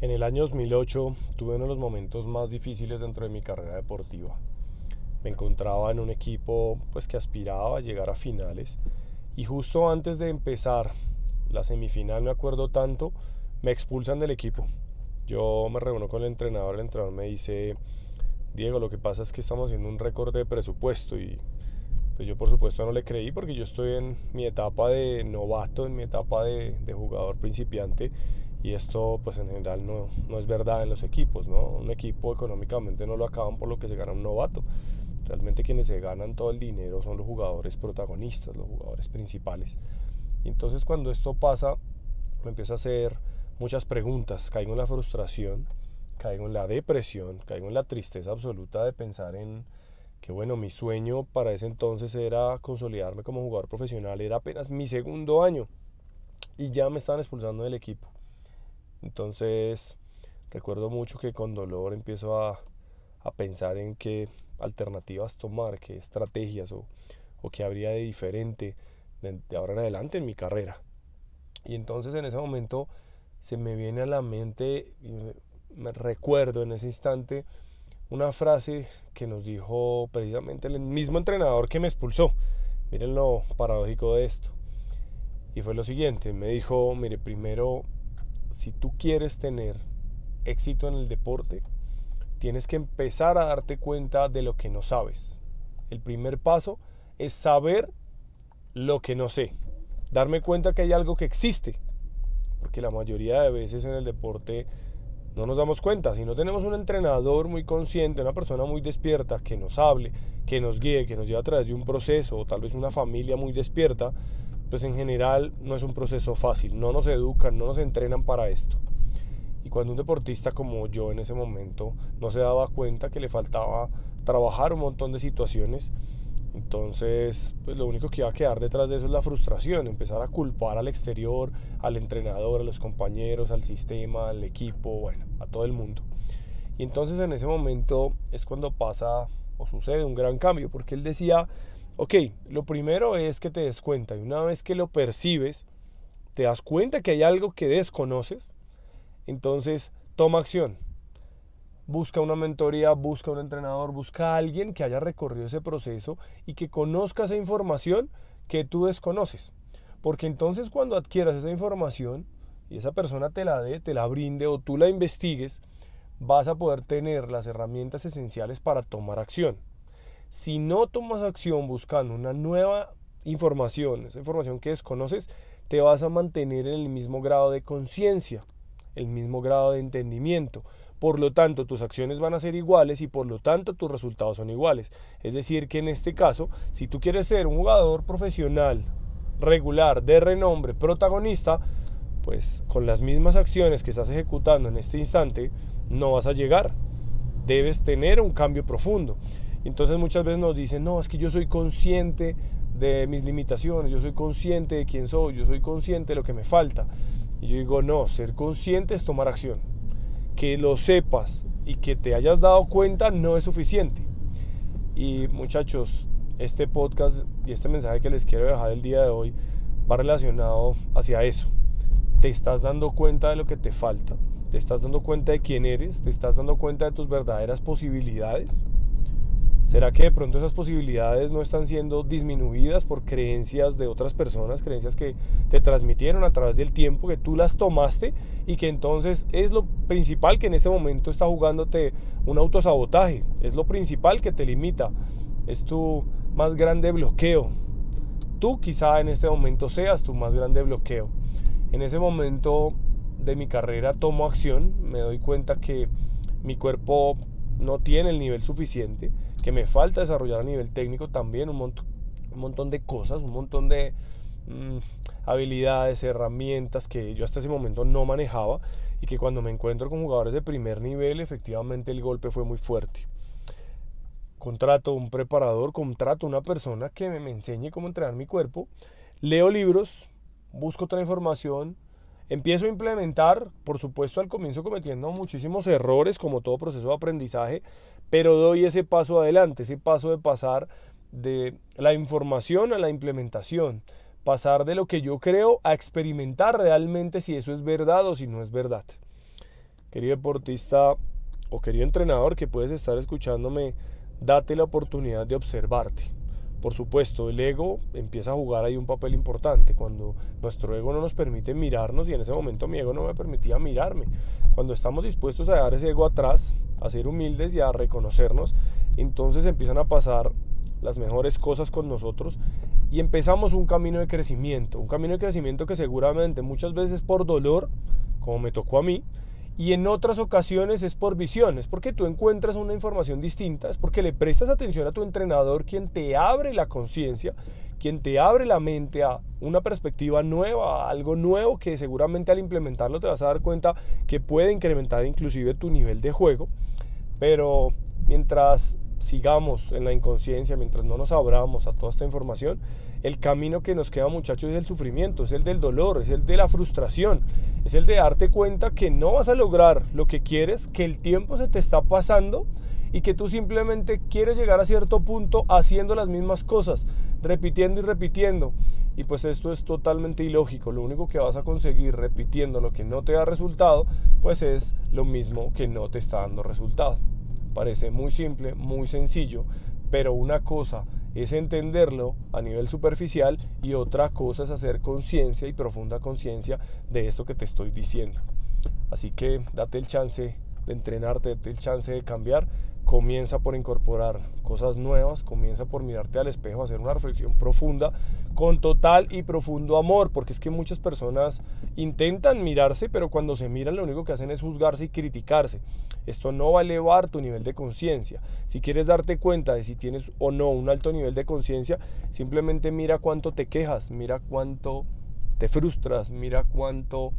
En el año 2008 tuve uno de los momentos más difíciles dentro de mi carrera deportiva. Me encontraba en un equipo pues que aspiraba a llegar a finales y justo antes de empezar la semifinal, me acuerdo tanto, me expulsan del equipo. Yo me reúno con el entrenador, el entrenador me dice, Diego, lo que pasa es que estamos haciendo un récord de presupuesto y pues yo por supuesto no le creí porque yo estoy en mi etapa de novato, en mi etapa de, de jugador principiante y esto pues en general no, no, es verdad en los equipos, ¿no? Un equipo económicamente no lo acaban por lo que se gana un novato. Realmente quienes se ganan todo el dinero son los jugadores protagonistas, los jugadores principales. Y entonces cuando esto pasa, me empiezo a hacer muchas preguntas, caigo en la frustración, caigo en la depresión, caigo en la tristeza absoluta de pensar en que bueno, mi sueño para ese entonces era consolidarme como jugador profesional, era apenas mi segundo año y ya me estaban expulsando del equipo. Entonces, recuerdo mucho que con dolor empiezo a, pensar en qué alternativas tomar, qué estrategias o, o qué habría de diferente de, ahora en adelante en mi carrera. Y entonces en ese momento se me viene a la mente, me recuerdo en ese instante, una frase que nos dijo precisamente el mismo entrenador que me expulsó. Miren lo paradójico de esto. Y fue lo siguiente, me dijo, mire, primero si tú quieres tener éxito en el deporte, tienes que empezar a darte cuenta de lo que no sabes. El primer paso es saber lo que no sé. Darme cuenta que hay algo que existe. Porque la mayoría de veces en el deporte no nos damos cuenta. Si no tenemos un entrenador muy consciente, una persona muy despierta que nos hable, que nos guíe, que nos lleve a través de un proceso o tal vez una familia muy despierta, pues en general no es un proceso fácil, no nos educan, no nos entrenan para esto. Y cuando un deportista como yo en ese momento no se daba cuenta que le faltaba trabajar un montón de situaciones, entonces pues lo único que iba a quedar detrás de eso es la frustración, empezar a culpar al exterior, al entrenador, a los compañeros, al sistema, al equipo, bueno, a todo el mundo. Y entonces en ese momento es cuando pasa o sucede un gran cambio, porque él decía, Ok, lo primero es que te des cuenta y una vez que lo percibes, te das cuenta que hay algo que desconoces, entonces toma acción. Busca una mentoría, busca un entrenador, busca a alguien que haya recorrido ese proceso y que conozca esa información que tú desconoces. Porque entonces cuando adquieras esa información y esa persona te la dé, te la brinde o tú la investigues, vas a poder tener las herramientas esenciales para tomar acción. Si no tomas acción buscando una nueva información, esa información que desconoces, te vas a mantener en el mismo grado de conciencia, el mismo grado de entendimiento. Por lo tanto, tus acciones van a ser iguales y por lo tanto tus resultados son iguales. Es decir, que en este caso, si tú quieres ser un jugador profesional, regular, de renombre, protagonista, pues con las mismas acciones que estás ejecutando en este instante, no vas a llegar. Debes tener un cambio profundo. Entonces muchas veces nos dicen, no, es que yo soy consciente de mis limitaciones, yo soy consciente de quién soy, yo soy consciente de lo que me falta. Y yo digo, no, ser consciente es tomar acción. Que lo sepas y que te hayas dado cuenta no es suficiente. Y muchachos, este podcast y este mensaje que les quiero dejar el día de hoy va relacionado hacia eso. Te estás dando cuenta de lo que te falta, te estás dando cuenta de quién eres, te estás dando cuenta de tus verdaderas posibilidades. ¿Será que de pronto esas posibilidades no están siendo disminuidas por creencias de otras personas, creencias que te transmitieron a través del tiempo, que tú las tomaste y que entonces es lo principal que en este momento está jugándote un autosabotaje? Es lo principal que te limita, es tu más grande bloqueo. Tú quizá en este momento seas tu más grande bloqueo. En ese momento de mi carrera tomo acción, me doy cuenta que mi cuerpo no tiene el nivel suficiente que me falta desarrollar a nivel técnico también un, montón, de cosas, un montón de mm, habilidades, herramientas que yo hasta ese momento no manejaba y que cuando me encuentro con jugadores de primer nivel efectivamente el golpe fue muy fuerte. Contrato un preparador, contrato una persona que me, me enseñe cómo entrenar mi cuerpo, leo libros, busco otra información, Empiezo a implementar, por supuesto al comienzo cometiendo muchísimos errores como todo proceso de aprendizaje, pero doy ese paso adelante, ese paso de pasar de la información a la implementación, pasar de lo que yo creo a experimentar realmente si eso es verdad o si no es verdad. querido deportista o querido entrenador que puedes estar escuchándome, date la oportunidad de observarte. Por supuesto, el ego empieza a jugar ahí un papel importante. Cuando nuestro ego no nos permite mirarnos, y en ese momento mi ego no me permitía mirarme. Cuando estamos dispuestos a dejar ese ego atrás, a ser humildes y a reconocernos, entonces empiezan a pasar las mejores cosas con nosotros y empezamos un camino de crecimiento. Un camino de crecimiento que seguramente muchas veces por dolor, como me tocó a mí, y en otras ocasiones es por visión, es porque tú encuentras una información distinta, es porque le prestas atención a tu entrenador quien te abre la conciencia, quien te abre la mente a una perspectiva nueva, a algo nuevo que seguramente al implementarlo te vas a dar cuenta que puede incrementar inclusive tu nivel de juego. Pero mientras sigamos en la inconsciencia, mientras no nos abramos a toda esta información, el camino que nos queda muchachos es el sufrimiento, es el del dolor, es el de la frustración, es el de darte cuenta que no vas a lograr lo que quieres, que el tiempo se te está pasando y que tú simplemente quieres llegar a cierto punto haciendo las mismas cosas, repitiendo y repitiendo. Y pues esto es totalmente ilógico. Lo único que vas a conseguir repitiendo lo que no te da resultado, pues es lo mismo que no te está dando resultado. Parece muy simple, muy sencillo, pero una cosa es entenderlo a nivel superficial y otra cosa es hacer conciencia y profunda conciencia de esto que te estoy diciendo. Así que date el chance de entrenarte, date el chance de cambiar comienza por incorporar cosas nuevas, comienza por mirarte al espejo, hacer una reflexión profunda con total y profundo amor, porque es que muchas personas intentan mirarse, pero cuando se miran lo único que hacen es juzgarse y criticarse. Esto no va a elevar tu nivel de conciencia. Si quieres darte cuenta de si tienes o no un alto nivel de conciencia, simplemente mira cuánto te quejas, mira cuánto te frustras, mira cuánto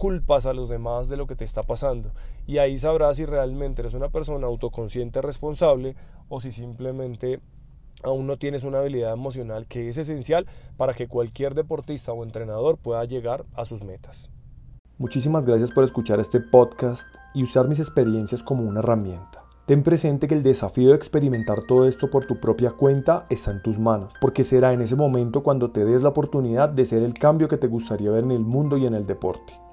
culpas a los demás de lo que te está pasando. Y ahí sabrás si realmente eres una persona autoconsciente responsable o si simplemente aún no tienes una habilidad emocional que es esencial para que cualquier deportista o entrenador pueda llegar a sus metas. Muchísimas gracias por escuchar este podcast y usar mis experiencias como una herramienta. Ten presente que el desafío de experimentar todo esto por tu propia cuenta está en tus manos, porque será en ese momento cuando te des la oportunidad de ser el cambio que te gustaría ver en el mundo y en el deporte.